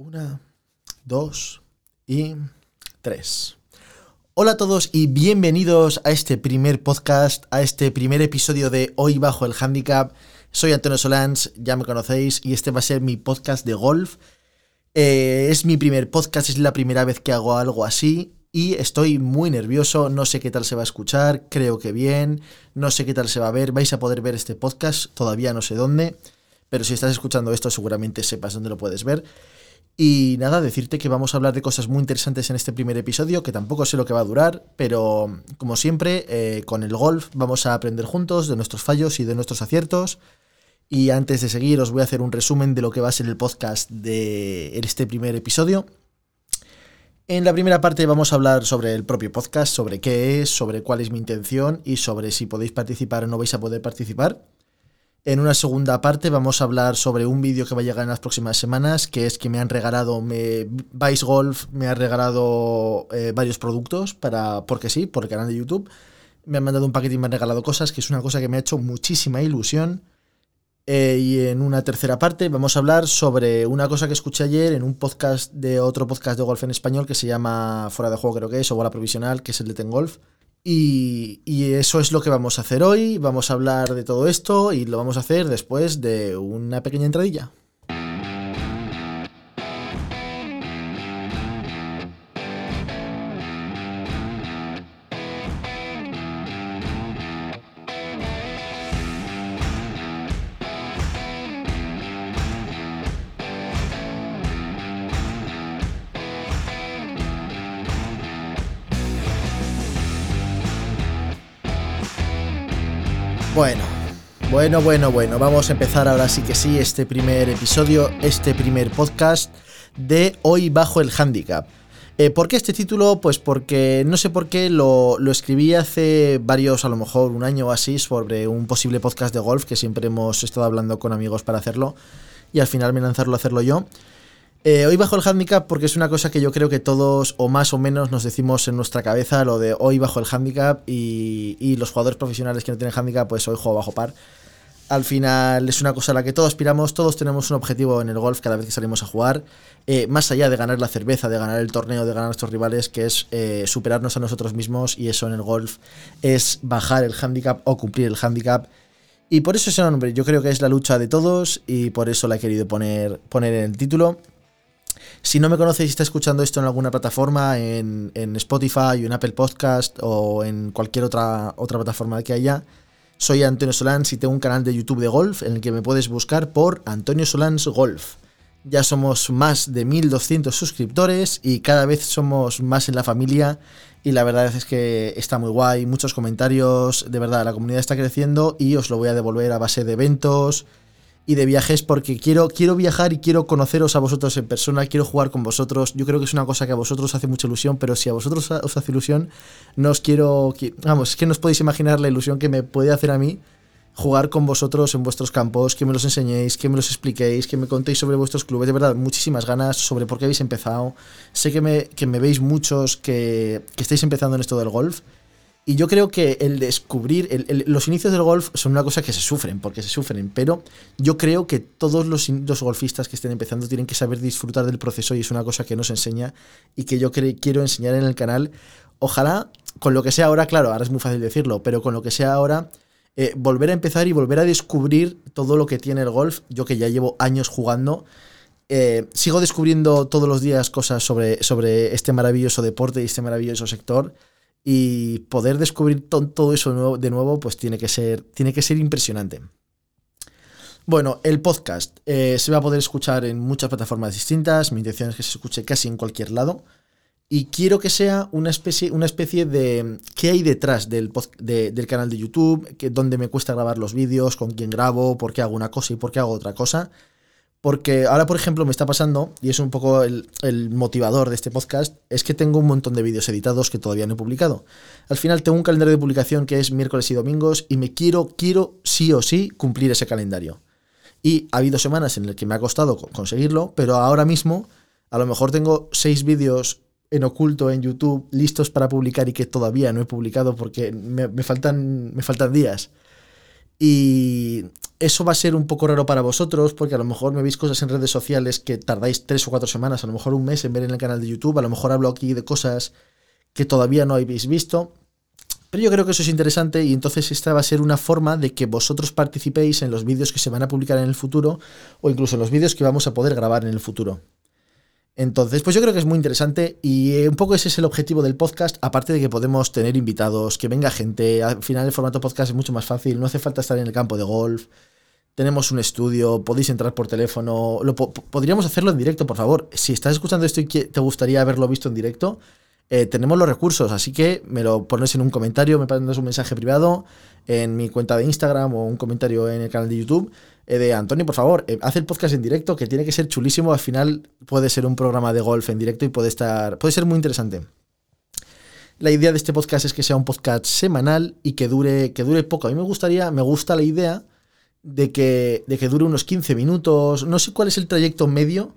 Una, dos y tres. Hola a todos y bienvenidos a este primer podcast, a este primer episodio de Hoy Bajo el Handicap. Soy Antonio Solans, ya me conocéis, y este va a ser mi podcast de golf. Eh, es mi primer podcast, es la primera vez que hago algo así y estoy muy nervioso, no sé qué tal se va a escuchar, creo que bien, no sé qué tal se va a ver, vais a poder ver este podcast, todavía no sé dónde, pero si estás escuchando esto seguramente sepas dónde lo puedes ver. Y nada, decirte que vamos a hablar de cosas muy interesantes en este primer episodio, que tampoco sé lo que va a durar, pero como siempre, eh, con el golf vamos a aprender juntos de nuestros fallos y de nuestros aciertos. Y antes de seguir, os voy a hacer un resumen de lo que va a ser el podcast de este primer episodio. En la primera parte vamos a hablar sobre el propio podcast, sobre qué es, sobre cuál es mi intención y sobre si podéis participar o no vais a poder participar. En una segunda parte vamos a hablar sobre un vídeo que va a llegar en las próximas semanas, que es que me han regalado, me, Vice Golf me ha regalado eh, varios productos, para, porque sí, por el canal de YouTube. Me han mandado un paquete y me han regalado cosas, que es una cosa que me ha hecho muchísima ilusión. Eh, y en una tercera parte vamos a hablar sobre una cosa que escuché ayer en un podcast de otro podcast de golf en español que se llama Fuera de Juego creo que es, o Bola Provisional, que es el de Ten Golf y, eso es lo que vamos a hacer hoy. Vamos a hablar de todo esto y lo vamos a hacer después de una pequeña entradilla. Bueno, bueno, bueno, bueno, vamos a empezar ahora sí que sí este primer episodio, este primer podcast de Hoy Bajo el Handicap. Eh, ¿Por qué este título? Pues porque no sé por qué lo, escribí hace varios, a lo mejor un año o así, sobre un posible podcast de golf que siempre hemos estado hablando con amigos para hacerlo y al final me lanzarlo a hacerlo yo. Eh, hoy bajo el handicap porque es una cosa que yo creo que todos o más o menos nos decimos en nuestra cabeza, lo de hoy bajo el handicap y, los jugadores profesionales que no tienen handicap, pues hoy juego bajo par. Al final es una cosa a la que todos aspiramos, todos tenemos un objetivo en el golf cada vez que salimos a jugar, eh, más allá de ganar la cerveza, de ganar el torneo, de ganar a nuestros rivales, que es eh, superarnos a nosotros mismos y eso en el golf es bajar el handicap o cumplir el handicap. Y por eso ese nombre, yo creo que es la lucha de todos y por eso la he querido poner, poner en el título. Si no me conocéis y está escuchando esto en alguna plataforma, en, Spotify, en Apple Podcast o en cualquier otra, otra plataforma que haya, soy Antonio Solans y tengo un canal de YouTube de golf en el que me puedes buscar por Antonio Solans Golf. Ya somos más de 1200 suscriptores y cada vez somos más en la familia y la verdad es que está muy guay, muchos comentarios, de verdad, la comunidad está creciendo y os lo voy a devolver a base de eventos, y de viajes porque quiero, quiero viajar y quiero conoceros a vosotros en persona, quiero jugar con vosotros. Yo creo que es una cosa que a vosotros hace mucha ilusión, pero si a vosotros os hace ilusión, no os quiero. Vamos, es que no os podéis imaginar la ilusión que me puede hacer a mí jugar con vosotros en vuestros campos, que me los enseñéis, que me los expliquéis, que me contéis sobre vuestros clubes. De verdad, muchísimas ganas sobre por qué habéis empezado. Sé que me, que me veis muchos que, que estáis empezando en esto del golf y yo creo que el descubrir, los inicios del golf son una cosa que se sufren, porque se sufren, pero yo creo que todos los, golfistas que estén empezando tienen que saber disfrutar del proceso y es una cosa que nos enseña y que yo quiero enseñar en el canal. Ojalá, con lo que sea ahora, claro, ahora es muy fácil decirlo, pero con lo que sea ahora, eh, volver a empezar y volver a descubrir todo lo que tiene el golf, yo que ya llevo años jugando. Eh, sigo descubriendo todos los días cosas sobre, sobre este maravilloso deporte y este maravilloso sector y poder descubrir todo eso de nuevo, pues tiene que ser, tiene que ser impresionante. Bueno, el podcast eh, se va a poder escuchar en muchas plataformas distintas. Mi intención es que se escuche casi en cualquier lado. Y quiero que sea una especie, una especie de. ¿Qué hay detrás del, del canal de YouTube? Que, ¿Dónde me cuesta grabar los vídeos? ¿Con quién grabo? ¿Por qué hago una cosa y por qué hago otra cosa? Porque ahora, por ejemplo, me está pasando, y es un poco el, motivador de este podcast, es que tengo un montón de vídeos editados que todavía no he publicado. Al final tengo un calendario de publicación que es miércoles y domingos y me quiero, quiero sí o sí cumplir ese calendario. Y ha habido semanas en las que me ha costado conseguirlo, pero ahora mismo a lo mejor tengo seis vídeos en oculto en YouTube listos para publicar y que todavía no he publicado porque me, faltan, me faltan días. Y eso va a ser un poco raro para vosotros, porque a lo mejor me veis cosas en redes sociales que tardáis tres o cuatro semanas, a lo mejor un mes en ver en el canal de YouTube, a lo mejor hablo aquí de cosas que todavía no habéis visto. Pero yo creo que eso es interesante y entonces esta va a ser una forma de que vosotros participéis en los vídeos que se van a publicar en el futuro o incluso en los vídeos que vamos a poder grabar en el futuro. Entonces, pues yo creo que es muy interesante y eh, un poco ese es el objetivo del podcast, aparte de que podemos tener invitados, que venga gente, al final el formato podcast es mucho más fácil, no hace falta estar en el campo de golf, tenemos un estudio, podéis entrar por teléfono, podríamos hacerlo en directo, por favor. Si estás escuchando esto y te gustaría haberlo visto en directo, eh, tenemos los recursos, así que me lo pones en un comentario, me pones un mensaje privado en mi cuenta de Instagram o un comentario en el canal de YouTube eh, de Antonio, por favor, eh, haz el podcast en directo, que tiene que ser chulísimo. Al final puede ser un programa de golf en directo y puede estar, puede ser muy interesante. La idea de este podcast es que sea un podcast semanal y que dure, que dure poco. A mí me gustaría, me gusta la idea de que, de que dure unos 15 minutos. No sé cuál es el trayecto medio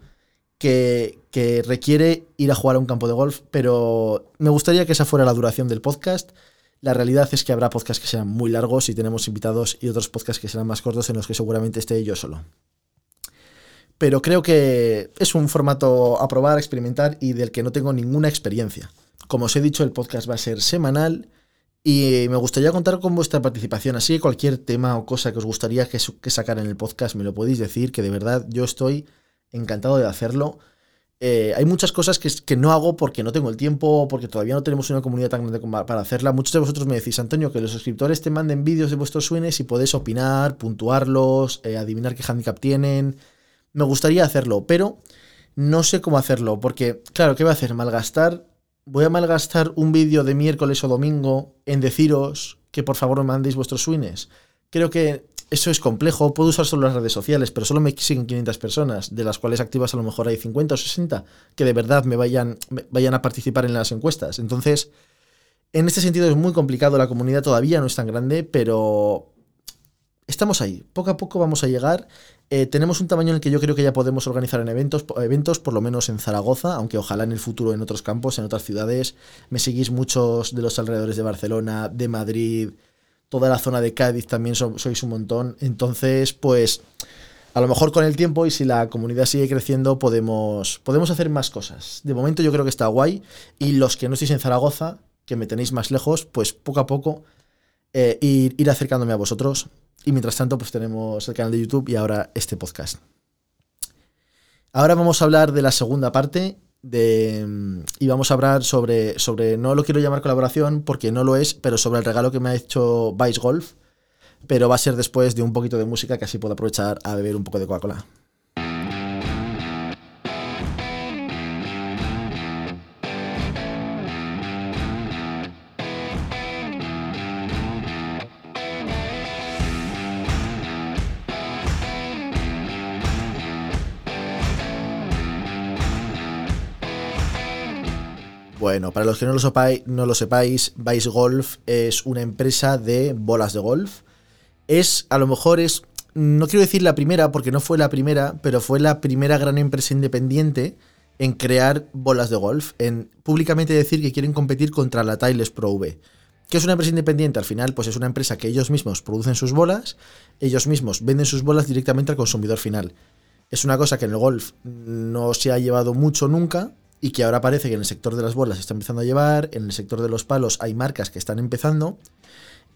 que, requiere ir a jugar a un campo de golf, pero me gustaría que esa fuera la duración del podcast. La realidad es que habrá podcasts que serán muy largos y tenemos invitados y otros podcasts que serán más cortos en los que seguramente esté yo solo. Pero creo que es un formato a probar, a experimentar y del que no tengo ninguna experiencia. Como os he dicho, el podcast va a ser semanal y me gustaría contar con vuestra participación. Así que cualquier tema o cosa que os gustaría que, que sacar en el podcast me lo podéis decir, que de verdad yo estoy encantado de hacerlo. Eh, hay muchas cosas que, no hago porque no tengo el tiempo, porque todavía no tenemos una comunidad tan grande para hacerla. Muchos de vosotros me decís, Antonio, que los suscriptores te manden vídeos de vuestros swings y podés opinar, puntuarlos, eh, adivinar qué handicap tienen. Me gustaría hacerlo, pero no sé cómo hacerlo, porque, claro, ¿qué voy a hacer? ¿Malgastar? ¿Voy a malgastar un vídeo de miércoles o domingo en deciros que por favor me mandéis vuestros swings? Creo que eso es complejo. Puedo usar solo las redes sociales, pero solo me siguen 500 personas, de las cuales activas a lo mejor hay 50 o 60 que de verdad me vayan, vayan a participar en las encuestas. Entonces, en este sentido es muy complicado. La comunidad todavía no es tan grande, pero estamos ahí. Poco a poco vamos a llegar. Eh, tenemos un tamaño en el que yo creo que ya podemos organizar en eventos, eventos, por lo menos en Zaragoza, aunque ojalá en el futuro en otros campos, en otras ciudades. Me seguís muchos de los alrededores de Barcelona, de Madrid, toda la zona de Cádiz también sois un montón. Entonces, pues a lo mejor con el tiempo y si la comunidad sigue creciendo podemos, podemos hacer más cosas. De momento yo creo que está guay y los que no estéis en Zaragoza, que me tenéis más lejos, pues poco a poco eh, ir, ir acercándome a vosotros. Y mientras tanto, pues tenemos el canal de YouTube y ahora este podcast. Ahora vamos a hablar de la segunda parte de, y vamos a hablar sobre, sobre, no lo quiero llamar colaboración porque no lo es, pero sobre el regalo que me ha hecho Vice Golf, pero va a ser después de un poquito de música que así puedo aprovechar a beber un poco de Coca-Cola. Bueno, para los que no lo, sepáis, no Vice Golf es una empresa de bolas de golf. Es, a lo mejor es, no quiero decir la primera, porque no fue la primera, pero fue la primera gran empresa independiente en crear bolas de golf, en públicamente decir que quieren competir contra la Tiles Pro V. ¿Qué es una empresa independiente? Al final, pues es una empresa que ellos mismos producen sus bolas, ellos mismos venden sus bolas directamente al consumidor final. Es una cosa que en el golf no se ha llevado mucho nunca, y que ahora parece que en el sector de las bolas se está empezando a llevar, en el sector de los palos hay marcas que están empezando.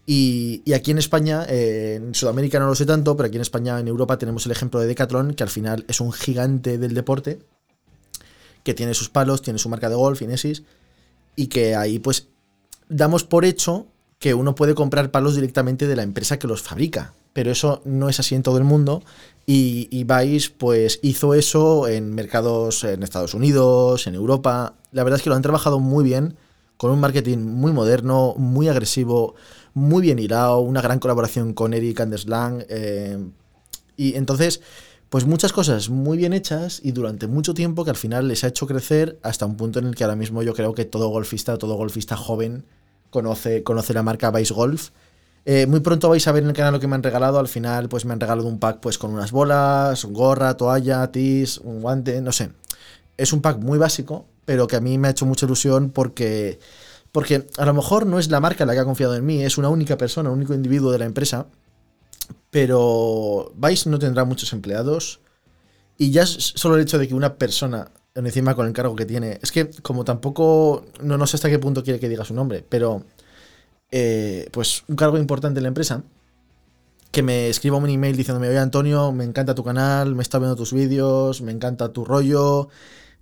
Y, aquí en España, eh, en Sudamérica no lo sé tanto, pero aquí en España, en Europa, tenemos el ejemplo de Decathlon, que al final es un gigante del deporte, que tiene sus palos, tiene su marca de golf, Inesis, y que ahí pues damos por hecho que uno puede comprar palos directamente de la empresa que los fabrica. Pero eso no es así en todo el mundo y, y Vice pues hizo eso en mercados en Estados Unidos, en Europa. La verdad es que lo han trabajado muy bien, con un marketing muy moderno, muy agresivo, muy bien hilado, una gran colaboración con Eric Anderslang. Eh, y entonces, pues muchas cosas muy bien hechas y durante mucho tiempo que al final les ha hecho crecer hasta un punto en el que ahora mismo yo creo que todo golfista, todo golfista joven conoce, conoce la marca Vice Golf eh, muy pronto vais a ver en el canal lo que me han regalado. Al final, pues me han regalado un pack pues con unas bolas, gorra, toalla, tis, un guante, no sé. Es un pack muy básico, pero que a mí me ha hecho mucha ilusión porque, porque a lo mejor no es la marca la que ha confiado en mí, es una única persona, un único individuo de la empresa pero Vice no tendrá muchos empleados. Y ya solo el hecho de que una persona, encima con el cargo que tiene, es que como tampoco, no, no sé hasta qué punto quiere que diga su nombre, pero eh, pues un cargo importante en la empresa, que me escriba un email diciéndome, oye Antonio, me encanta tu canal, me está viendo tus vídeos, me encanta tu rollo,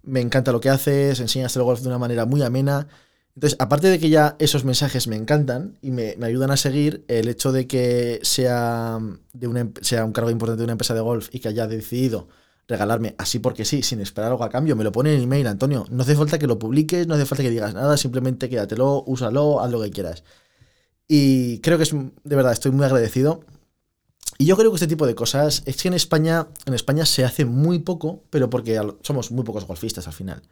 me encanta lo que haces, enseñas el golf de una manera muy amena. Entonces, aparte de que ya esos mensajes me encantan y me, ayudan a seguir, el hecho de que sea, de una, sea un cargo importante de una empresa de golf y que haya decidido regalarme así porque sí, sin esperar algo a cambio, me lo pone en email, Antonio. No hace falta que lo publiques, no hace falta que digas nada, simplemente quédatelo, úsalo, haz lo que quieras. Y creo que es, de verdad, estoy muy agradecido. Y yo creo que este tipo de cosas, es que en España, en España se hace muy poco, pero porque somos muy pocos golfistas al final.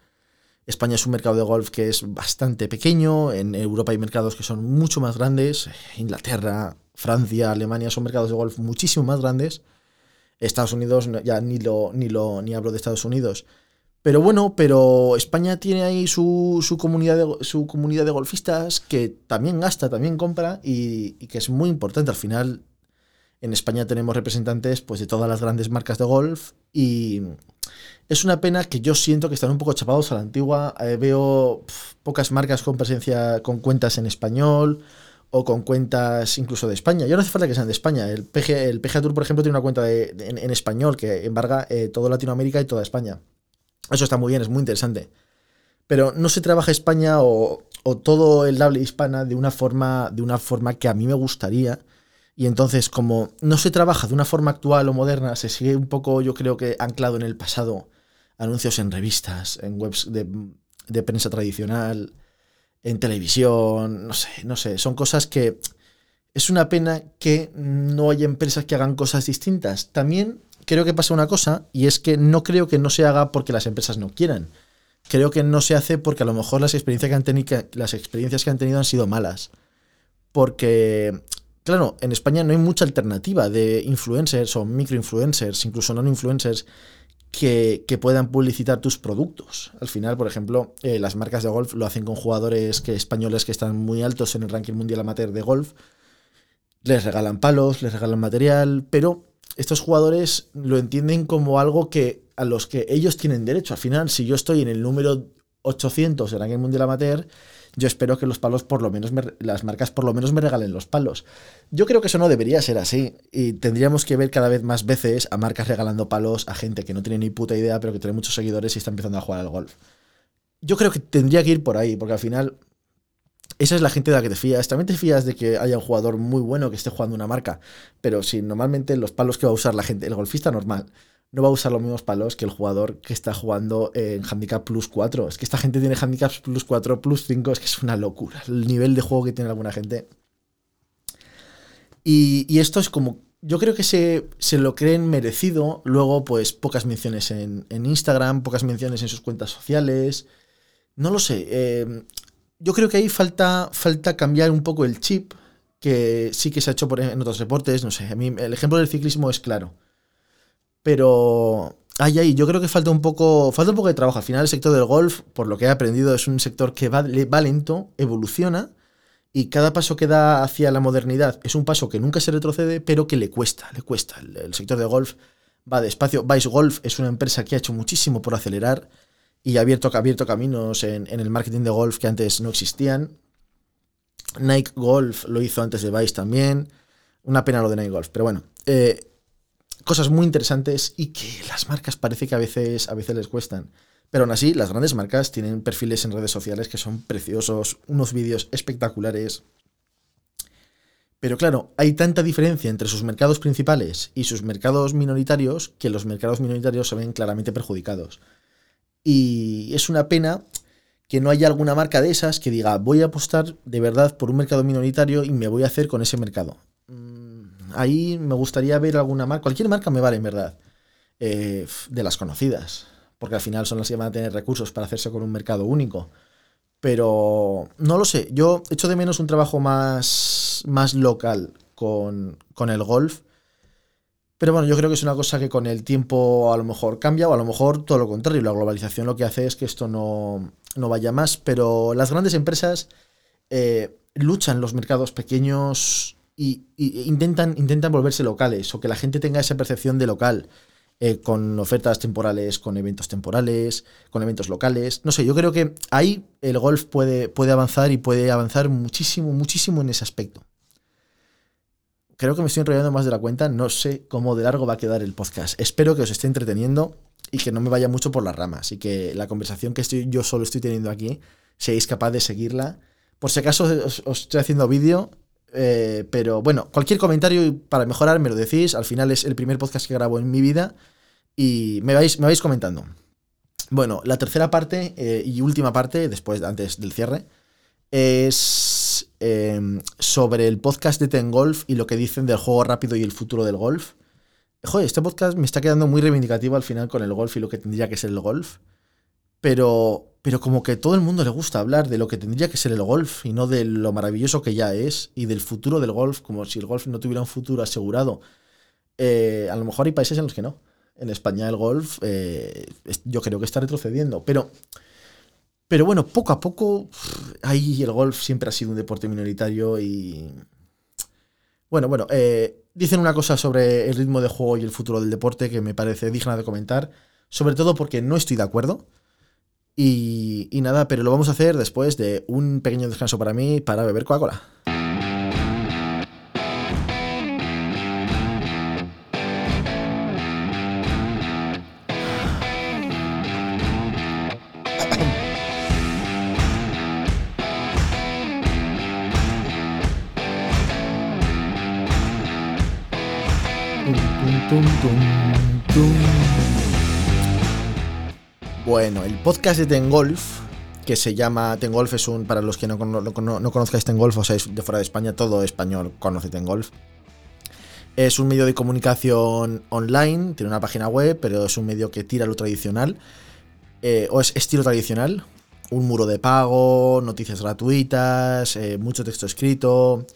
España es un mercado de golf que es bastante pequeño, en Europa hay mercados que son mucho más grandes, Inglaterra, Francia, Alemania son mercados de golf muchísimo más grandes. Estados Unidos, ya ni lo, ni lo, ni hablo de Estados Unidos. Pero bueno, pero España tiene ahí su, comunidad, de, su comunidad de golfistas que también gasta, también compra y, que es muy importante. Al final, en España tenemos representantes pues, de todas las grandes marcas de golf y es una pena que yo siento que están un poco chapados a la antigua. Eh, veo pocas marcas con presencia, con cuentas en español o con cuentas incluso de España. Yo no hace falta que sean de España. El PGA, Tour, por ejemplo, tiene una cuenta en, español que embarga eh, toda Latinoamérica y toda España. Eso está muy bien, es muy interesante. Pero no se trabaja España o, todo el habla hispana de una, forma, de una forma que a mí me gustaría. Y entonces, como no se trabaja de una forma actual o moderna, se sigue un poco, yo creo que anclado en el pasado. Anuncios en revistas, en webs de, de prensa tradicional, en televisión, no sé, no sé. Son cosas que es una pena que no haya empresas que hagan cosas distintas. También creo que pasa una cosa y es que no creo que no se haga porque las empresas no quieran. Creo que no se hace porque a lo mejor las experiencias que han, tenido, las experiencias que han tenido han sido malas. Porque, claro, en España no hay mucha alternativa de influencers o microinfluencers, incluso non-influencers, que, que, puedan publicitar tus productos. Al final, por ejemplo, eh, las marcas de golf lo hacen con jugadores que, españoles que están muy altos en el ranking mundial amateur de golf. Les regalan palos, les regalan material, pero estos jugadores lo entienden como algo que a los que ellos tienen derecho. Al final, si yo estoy en el número 800 en el Mundial Amateur, yo espero que los palos por lo menos las marcas por lo menos me regalen los palos. Yo creo que eso no debería ser así y tendríamos que ver cada vez más veces a marcas regalando palos a gente que no tiene ni puta idea, pero que tiene muchos seguidores y está empezando a jugar al golf. Yo creo que tendría que ir por ahí, porque al final esa es la gente de la que te fías. También te fías de que haya un jugador muy bueno que esté jugando una marca. Pero si normalmente los palos que va a usar la gente, el golfista normal, no va a usar los mismos palos que el jugador que está jugando en Handicap Plus 4. Es que esta gente tiene Handicaps Plus 4, Plus 5, es que es una locura. El nivel de juego que tiene alguna gente. Y, esto es como. Yo creo que se, se, lo creen merecido. Luego, pues, pocas menciones en, en, Instagram, pocas menciones en sus cuentas sociales. No lo sé. Eh, yo creo que ahí falta, falta cambiar un poco el chip, que sí que se ha hecho por, en otros deportes, no sé, a mí el ejemplo del ciclismo es claro. Pero ahí, ahí, yo creo que falta un poco, falta un poco de trabajo. Al final el sector del golf, por lo que he aprendido, es un sector que va, va lento, evoluciona, y cada paso que da hacia la modernidad es un paso que nunca se retrocede, pero que le cuesta, le cuesta. El, el sector del golf va despacio. Vice Golf es una empresa que ha hecho muchísimo por acelerar y ha abierto, abierto caminos en, el marketing de golf que antes no existían. Nike Golf lo hizo antes de Vice también. Una pena lo de Nike Golf, pero bueno. Eh, cosas muy interesantes y que las marcas parece que a veces, a veces les cuestan. Pero aún así, las grandes marcas tienen perfiles en redes sociales que son preciosos, unos vídeos espectaculares. Pero claro, hay tanta diferencia entre sus mercados principales y sus mercados minoritarios que los mercados minoritarios se ven claramente perjudicados. Y es una pena que no haya alguna marca de esas que diga, voy a apostar de verdad por un mercado minoritario y me voy a hacer con ese mercado. Mm, ahí me gustaría ver alguna marca, cualquier marca me vale en verdad, eh, de las conocidas, porque al final son las que van a tener recursos para hacerse con un mercado único. Pero no lo sé, yo echo de menos un trabajo más, más local con, con el golf pero bueno, yo creo que es una cosa que con el tiempo a lo mejor cambia o a lo mejor todo lo contrario. La globalización lo que hace es que esto no, vaya más. Pero las grandes empresas eh, luchan los mercados pequeños intentan, intentan volverse locales o que la gente tenga esa percepción de local. Eh, con ofertas temporales, con eventos temporales, con eventos locales. No sé, yo creo que ahí el golf puede, puede avanzar y puede avanzar muchísimo, muchísimo en ese aspecto. Creo que me estoy enrollando más de la cuenta, no sé cómo de largo va a quedar el podcast. Espero que os esté entreteniendo y que no me vaya mucho por las ramas y que la conversación que estoy, yo solo estoy teniendo aquí seáis capaz de seguirla. Por si acaso os, estoy haciendo vídeo, eh, pero bueno, cualquier comentario para mejorar me lo decís. Al final es el primer podcast que grabo en mi vida y me vais, me vais comentando. Bueno, la tercera parte eh, y última parte, después, antes del cierre, es em, sobre el podcast de Ten Golf y lo que dicen del juego rápido y el futuro del golf. Joder, este podcast me está quedando muy reivindicativo al final con el golf y lo que tendría que ser el golf. Pero, pero como que todo el mundo le gusta hablar de lo que tendría que ser el golf y no de lo maravilloso que ya es y del futuro del golf, como si el golf no tuviera un futuro asegurado. Eh, a lo mejor hay países en los que no. En España el golf eh, yo creo que está retrocediendo. Pero, pero bueno, poco a poco ahí el golf siempre ha sido un deporte minoritario y... Bueno, bueno, eh, dicen una cosa sobre el ritmo de juego y el futuro del deporte que me parece digna de comentar, sobre todo porque no estoy de acuerdo. Y, y nada, pero lo vamos a hacer después de un pequeño descanso para mí para beber Coca-Cola. El podcast de Tengolf, que se llama Tengolf, es un, para los que no, no, no conozcáis Tengolf, o sea, de fuera de España, todo español conoce Tengolf. Es un medio de comunicación online, tiene una página web, pero es un medio que tira lo tradicional, eh, o es estilo tradicional, un muro de pago, noticias gratuitas, eh, mucho texto escrito.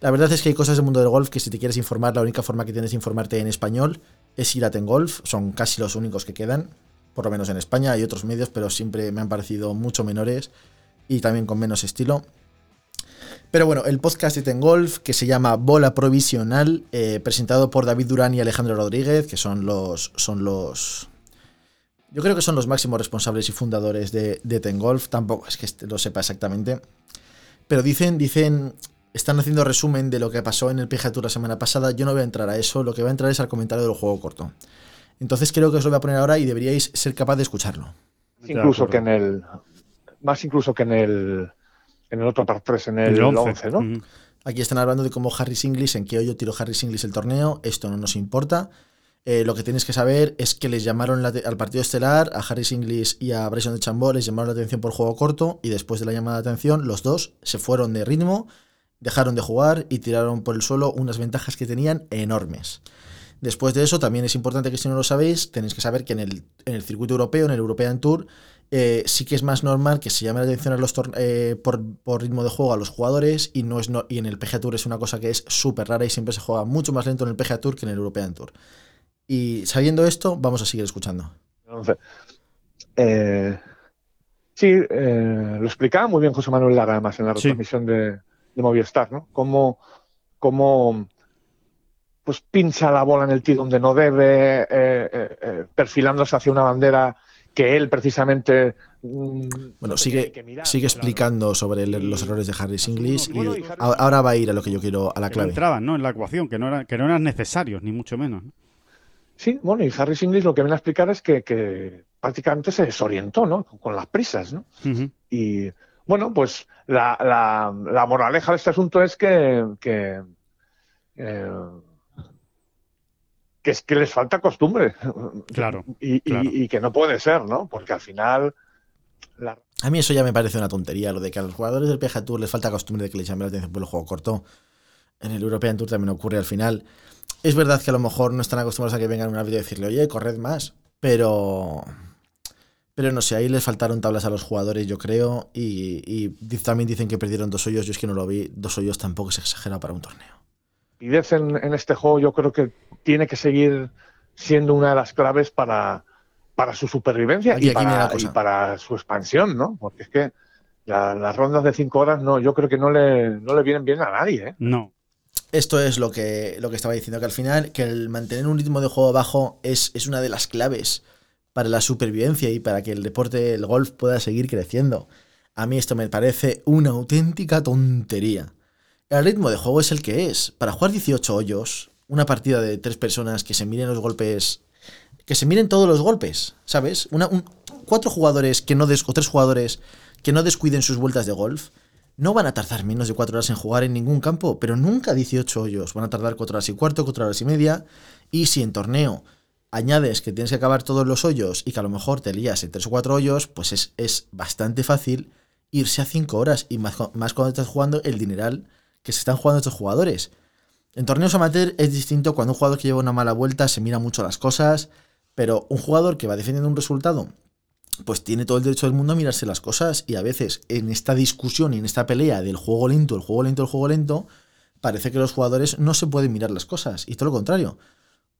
La verdad es que hay cosas del mundo del golf que si te quieres informar, la única forma que tienes de informarte en español es ir a Tengolf, son casi los únicos que quedan por lo menos en España. Hay otros medios, pero siempre me han parecido mucho menores y también con menos estilo. Pero bueno, el podcast de Tengolf, que se llama Bola Provisional, eh, presentado por David Durán y Alejandro Rodríguez, que son los. son los. Yo creo que son los máximos responsables y fundadores de, de Tengolf. Tampoco es que este lo sepa exactamente. Pero dicen, dicen. Están haciendo resumen de lo que pasó en el PGA Tour la semana pasada. Yo no voy a entrar a eso. Lo que voy a entrar es al comentario del juego corto. Entonces creo que os lo voy a poner ahora y deberíais ser capaz de escucharlo. Incluso que en el. Más incluso que en el. En el otro par 3, en el, 11, ¿no? Aquí están hablando de cómo Harry Singlis, en qué hoyo tiró Harry Singlis el torneo. Esto no nos importa. Eh, lo que tienes que saber es que les llamaron al partido estelar, a Harry Singlis y a Bryson de Chambó, les llamaron la atención por juego corto y después de la llamada de atención, los dos se fueron de ritmo, dejaron de jugar y tiraron por el suelo unas ventajas que tenían enormes. Después de eso, también es importante que si no lo sabéis, tenéis que saber que en el, en el circuito europeo, en el European Tour, eh, sí que es más normal que se llame la atención a los eh, por, ritmo de juego a los jugadores y no es y en el PGA Tour es una cosa que es súper rara y siempre se juega mucho más lento en el PGA Tour que en el European Tour. Y sabiendo esto, vamos a seguir escuchando. Eh, sí, lo explicaba muy bien José Manuel Lara, además, en la retransmisión de, de, Movistar, ¿no? Cómo, cómo pues pincha la bola en el tee donde no debe, eh, eh, eh, perfilándose hacia una bandera que él precisamente... Mm, bueno, sigue, sigue explicando sobre los errores de Harry Singlis y, ahora va a ir a lo que yo quiero, a la clave. Que entraban, ¿no? En la ecuación, que no, que no eran necesarios, ni mucho menos. Sí, bueno, y Harry Singlis lo que viene a explicar es que, prácticamente se desorientó, ¿no? Con las prisas, ¿no? Y bueno, pues la, moraleja de este asunto es que, que es que les falta costumbre. Claro. Y, que no puede ser, ¿no? Porque al final. A mí eso ya me parece una tontería, lo de que a los jugadores del PGA Tour les falta costumbre de que les llame la atención por el juego corto. En el European Tour también ocurre al final. Es verdad que a lo mejor no están acostumbrados a que vengan una vídeo y decirle, oye, corred más. Pero. Pero no sé, ahí les faltaron tablas a los jugadores, yo creo. Y, y también dicen que perdieron dos hoyos. Yo es que no lo vi. Dos hoyos tampoco es exagerado para un torneo rapidez en, en, este juego yo creo que tiene que seguir siendo una de las claves para, para su supervivencia y, para, y, para, su expansión, ¿no? Porque es que las rondas de cinco horas no, yo creo que no le, no le vienen bien a nadie. ¿eh? No. esto es lo que, lo que estaba diciendo, que al final que el mantener un ritmo de juego bajo es, es una de las claves para la supervivencia y para que el deporte, el golf, pueda seguir creciendo. A mí esto me parece una auténtica tontería. El ritmo de juego es el que es. Para jugar 18 hoyos, una partida de tres personas que se miren los golpes. Que se miren todos los golpes, ¿sabes? Una, cuatro jugadores que no o tres jugadores que no descuiden sus vueltas de golf. No van a tardar menos de cuatro horas en jugar en ningún campo, pero nunca 18 hoyos. Van a tardar cuatro horas y cuarto, cuatro horas y media. Y si en torneo añades que tienes que acabar todos los hoyos y que a lo mejor te lías en tres o cuatro hoyos, pues es, es bastante fácil irse a cinco horas. Y más, más cuando estás jugando el dineral que se están jugando estos jugadores. En torneos amateur es distinto cuando un jugador que lleva una mala vuelta se mira mucho las cosas, pero un jugador que va defendiendo un resultado, pues tiene todo el derecho del mundo a mirarse las cosas y a veces en esta discusión y en esta pelea del juego lento, el juego lento, el juego lento, parece que los jugadores no se pueden mirar las cosas y todo lo contrario.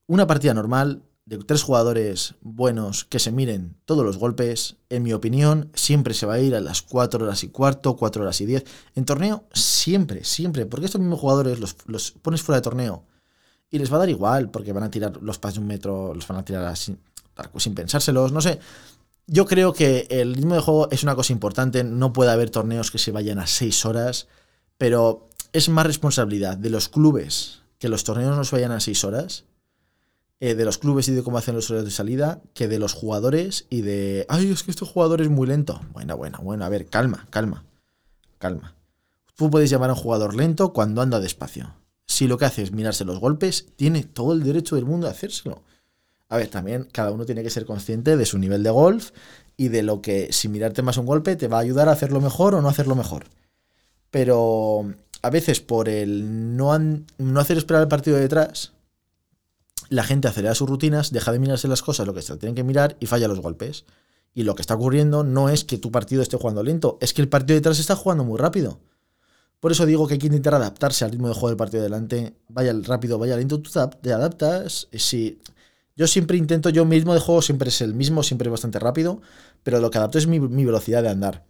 Una partida normal de tres jugadores buenos que se miren todos los golpes, en mi opinión, siempre se va a ir a las 4 horas y cuarto, 4 horas y 10. En torneo, siempre, siempre, porque estos mismos jugadores los, pones fuera de torneo y les va a dar igual, porque van a tirar los pases de un metro, los van a tirar sin, sin pensárselos, no sé. Yo creo que el ritmo de juego es una cosa importante, no puede haber torneos que se vayan a 6 horas, pero es más responsabilidad de los clubes que los torneos no se vayan a 6 horas eh, de los clubes y de cómo hacen los horarios de salida que de los jugadores y de, ay, es que este jugador es muy lento. Bueno, bueno, bueno, a ver, calma, calma, calma. Tú puedes llamar a un jugador lento cuando anda despacio. Si lo que hace es mirarse los golpes, tiene todo el derecho del mundo a hacérselo. A ver, también cada uno tiene que ser consciente de su nivel de golf y de lo que si mirarte más un golpe te va a ayudar a hacerlo mejor o no hacerlo mejor. Pero a veces por el no, no hacer esperar el partido detrás, la gente acelera sus rutinas, deja de mirarse las cosas, lo que se tienen que mirar y falla los golpes. Y lo que está ocurriendo no es que tu partido esté jugando lento, es que el partido detrás está jugando muy rápido. Por eso digo que hay que intentar adaptarse al ritmo de juego del partido delante. Vaya rápido, vaya lento, tú te adaptas. Si, yo siempre intento, yo mismo de juego siempre es el mismo, siempre es bastante rápido, pero lo que adapto es mi, velocidad de andar.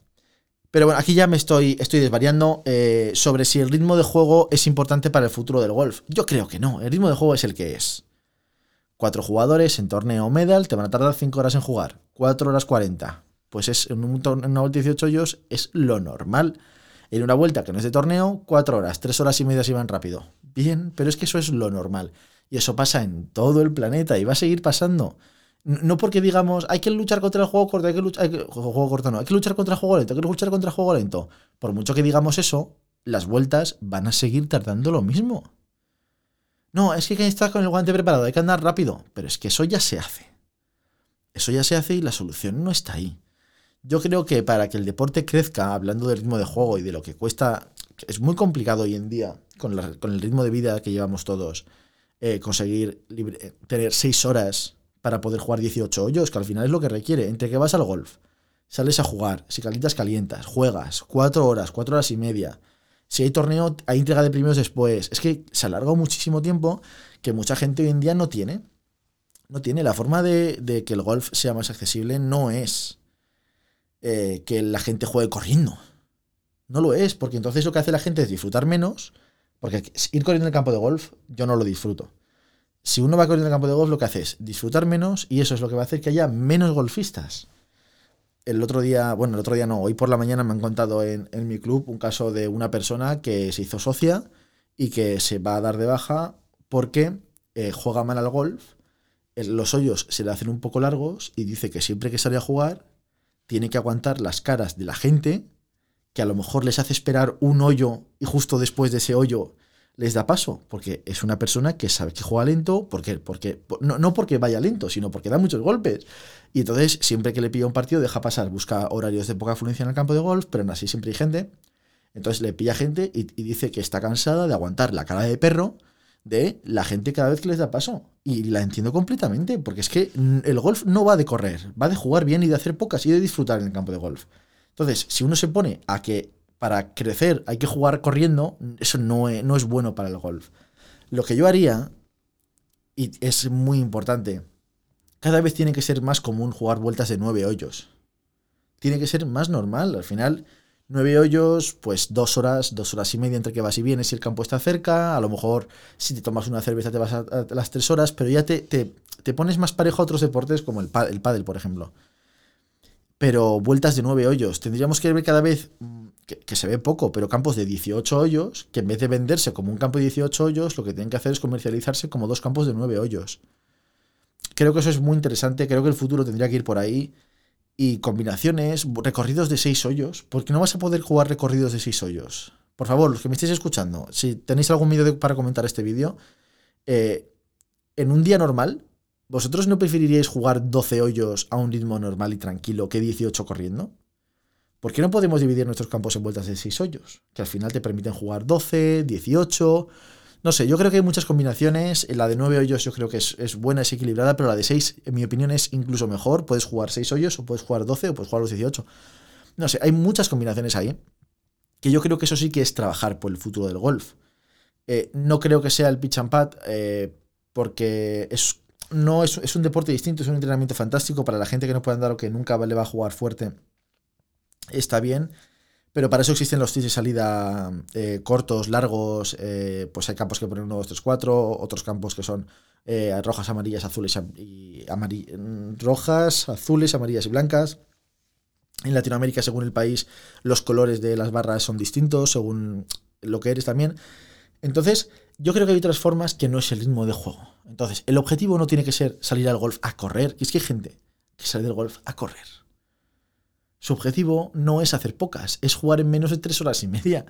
Pero bueno, aquí ya me estoy, estoy desvariando eh, sobre si el ritmo de juego es importante para el futuro del golf. Yo creo que no, el ritmo de juego es el que es. Cuatro jugadores en torneo medal te van a tardar 5 horas en jugar. 4 horas 40. Pues es en, un, una vuelta de 18 hoyos es lo normal. En una vuelta que no es de torneo, 4 horas, 3 horas y media si van rápido. Bien, pero es que eso es lo normal. Y eso pasa en todo el planeta y va a seguir pasando. No porque digamos, hay que luchar contra el juego corto, hay que luchar, juego corto no, hay que luchar contra el juego lento, hay que luchar contra el juego lento. Por mucho que digamos eso, las vueltas van a seguir tardando lo mismo. No, es que hay que estar con el guante preparado, hay que andar rápido. Pero es que eso ya se hace. Eso ya se hace y la solución no está ahí. Yo creo que para que el deporte crezca, hablando del ritmo de juego y de lo que cuesta, es muy complicado hoy en día, con, el ritmo de vida que llevamos todos, eh, conseguir eh, tener 6 horas para poder jugar 18 hoyos, que al final es lo que requiere. Entre que vas al golf, sales a jugar, si calientas, calientas, juegas 4 horas, 4 horas y media, si hay torneo, hay entrega de premios después. Es que se alargado muchísimo tiempo que mucha gente hoy en día no tiene. No tiene. La forma de, que el golf sea más accesible no es eh, que la gente juegue corriendo. No lo es, porque entonces lo que hace la gente es disfrutar menos. Porque ir corriendo en el campo de golf, yo no lo disfruto. Si uno va corriendo en el campo de golf, lo que hace es disfrutar menos y eso es lo que va a hacer que haya menos golfistas el otro día, bueno, el otro día no, hoy por la mañana me han contado en, mi club un caso de una persona que se hizo socia y que se va a dar de baja porque eh, juega mal al golf, los hoyos se le hacen un poco largos y dice que siempre que sale a jugar tiene que aguantar las caras de la gente que a lo mejor les hace esperar un hoyo y justo después de ese hoyo les da paso, porque es una persona que sabe que juega lento, porque, porque no, no, porque vaya lento, sino porque da muchos golpes. Y entonces, siempre que le pilla un partido, deja pasar, busca horarios de poca afluencia en el campo de golf, pero aún así siempre hay gente. Entonces le pilla gente y, dice que está cansada de aguantar la cara de perro de la gente cada vez que les da paso. Y la entiendo completamente, porque es que el golf no va de correr, va de jugar bien y de hacer pocas y de disfrutar en el campo de golf. Entonces, si uno se pone a que para crecer hay que jugar corriendo, eso no es, no es bueno para el golf. Lo que yo haría, y es muy importante, cada vez tiene que ser más común jugar vueltas de nueve hoyos. Tiene que ser más normal. Al final, Nueve hoyos, pues dos horas, dos horas y media entre que vas y vienes si el campo está cerca. A lo mejor si te tomas una cerveza te vas a, las tres horas, pero ya te, te, pones más parejo a otros deportes como el, el pádel, por ejemplo. Pero vueltas de nueve hoyos. Tendríamos que ver cada vez, que, se ve poco, pero campos de 18 hoyos, que en vez de venderse como un campo de 18 hoyos, lo que tienen que hacer es comercializarse como dos campos de nueve hoyos. Creo que eso es muy interesante, creo que el futuro tendría que ir por ahí y combinaciones, recorridos de seis hoyos. porque no vas a poder jugar recorridos de seis hoyos? Por favor, los que me estéis escuchando, si tenéis algún vídeo para comentar este vídeo, eh, en un día normal, ¿vosotros no preferiríais jugar 12 hoyos a un ritmo normal y tranquilo que 18 corriendo? ¿Por qué no podemos dividir nuestros campos en vueltas de 6 hoyos? Que al final te permiten jugar 12, 18, no sé, yo creo que hay muchas combinaciones. La de 9 hoyos yo creo que es, buena, es equilibrada, pero la de 6, en mi opinión, es incluso mejor. Puedes jugar 6 hoyos, o puedes jugar 12, o puedes jugar los 18. No sé, hay muchas combinaciones ahí. Que yo creo que eso sí que es trabajar por el futuro del golf. Eh, no creo que sea el pitch and pad, eh, porque es, no es, es, un deporte distinto, es un entrenamiento fantástico para la gente que no puede andar o que nunca le va a jugar fuerte. Está bien. Pero para eso existen los tips de salida eh, cortos, largos. Eh, pues hay campos que ponen 1, 2, 3, 4. Otros campos que son eh, rojas, amarillas, azules y rojas, azules, amarillas y blancas. En Latinoamérica, según el país, los colores de las barras son distintos, según lo que eres también. Entonces, yo creo que hay otras formas que no es el ritmo de juego. Entonces, el objetivo no tiene que ser salir al golf a correr. Y es que hay gente que sale del golf a correr. Su objetivo no es hacer pocas, es jugar en menos de tres horas y media.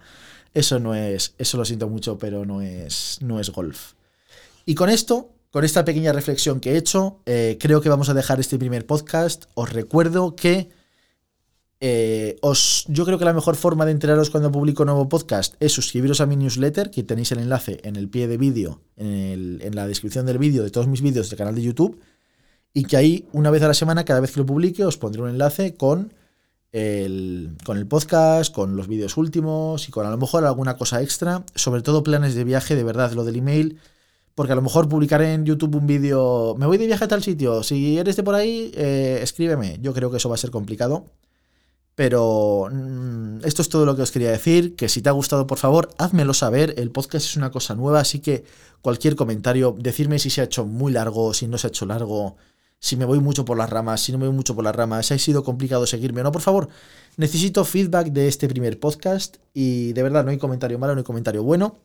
Eso no es, eso lo siento mucho, pero no es, no es golf. Y con esto, con esta pequeña reflexión que he hecho, eh, creo que vamos a dejar este primer podcast. Os recuerdo que eh, os, yo creo que la mejor forma de enteraros cuando publico nuevo podcast es suscribiros a mi newsletter, que tenéis el enlace en el pie de vídeo, en, en la descripción del vídeo de todos mis vídeos del canal de YouTube. Y que ahí, una vez a la semana, cada vez que lo publique, os pondré un enlace con con el podcast, con los vídeos últimos y con a lo mejor alguna cosa extra, sobre todo planes de viaje, de verdad, lo del email, porque a lo mejor publicaré en YouTube un vídeo, me voy de viaje a tal sitio, si eres de por ahí, eh, escríbeme, yo creo que eso va a ser complicado. Pero mm, esto es todo lo que os quería decir, que si te ha gustado, por favor, házmelo saber, el podcast es una cosa nueva, así que cualquier comentario, decirme si se ha hecho muy largo, si no se ha hecho largo, si me voy mucho por las ramas, si no me voy mucho por las ramas, si ha sido complicado seguirme o no, por favor, necesito feedback de este primer podcast y de verdad no hay comentario malo, no hay comentario bueno,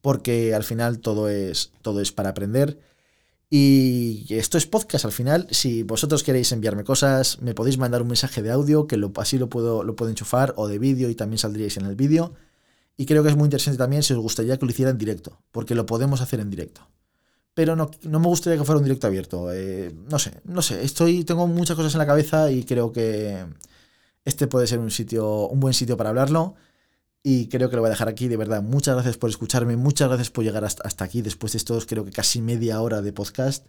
porque al final todo es, todo es para aprender. Y esto es podcast al final. Si vosotros queréis enviarme cosas, me podéis mandar un mensaje de audio, que así lo puedo, lo puedo enchufar, o de vídeo y también saldríais en el vídeo. Y creo que es muy interesante también si os gustaría que lo hiciera en directo, porque lo podemos hacer en directo pero no, me gustaría que fuera un directo abierto. Eh, no sé, no sé, estoy, tengo muchas cosas en la cabeza y creo que este puede ser un sitio, un buen sitio para hablarlo. Y creo que lo voy a dejar aquí, de verdad. Muchas gracias por escucharme, muchas gracias por llegar hasta, aquí después de estos, creo que casi media hora de podcast.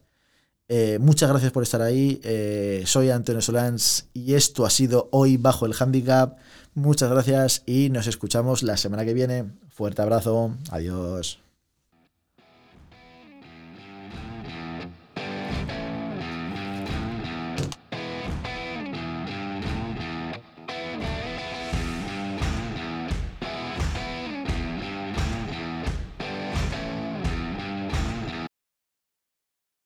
Eh, muchas gracias por estar ahí. Eh, soy Antonio Solans y esto ha sido hoy bajo el handicap. Muchas gracias y nos escuchamos la semana que viene. Fuerte abrazo. Adiós.